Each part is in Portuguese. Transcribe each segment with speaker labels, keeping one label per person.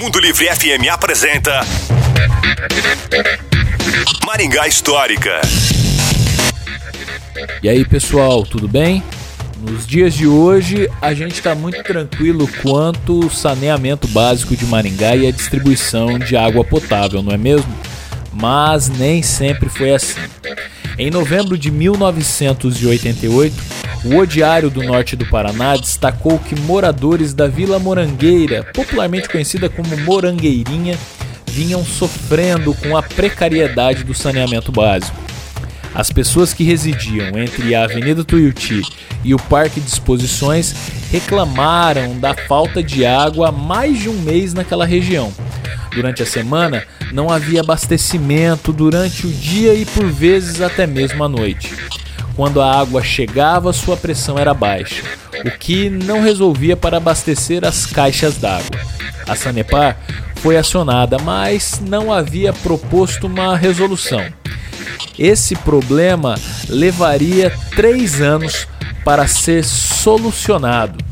Speaker 1: Mundo Livre FM apresenta Maringá Histórica.
Speaker 2: E aí pessoal, tudo bem? Nos dias de hoje a gente está muito tranquilo quanto o saneamento básico de Maringá e a distribuição de água potável, não é mesmo? Mas nem sempre foi assim. Em novembro de 1988, o Odiário do Norte do Paraná destacou que moradores da Vila Morangueira, popularmente conhecida como Morangueirinha, vinham sofrendo com a precariedade do saneamento básico. As pessoas que residiam entre a Avenida Tuiuti e o Parque de Exposições reclamaram da falta de água há mais de um mês naquela região. Durante a semana, não havia abastecimento durante o dia e por vezes até mesmo à noite. Quando a água chegava, sua pressão era baixa, o que não resolvia para abastecer as caixas d'água. A Sanepar foi acionada, mas não havia proposto uma resolução. Esse problema levaria três anos para ser solucionado.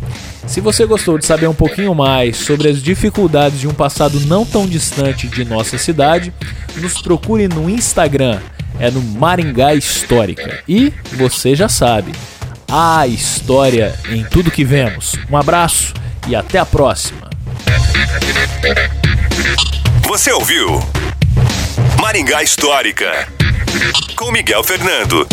Speaker 2: Se você gostou de saber um pouquinho mais sobre as dificuldades de um passado não tão distante de nossa cidade, nos procure no Instagram, é no Maringá Histórica. E você já sabe, a história em tudo que vemos. Um abraço e até a próxima.
Speaker 1: Você ouviu Maringá Histórica com Miguel Fernando.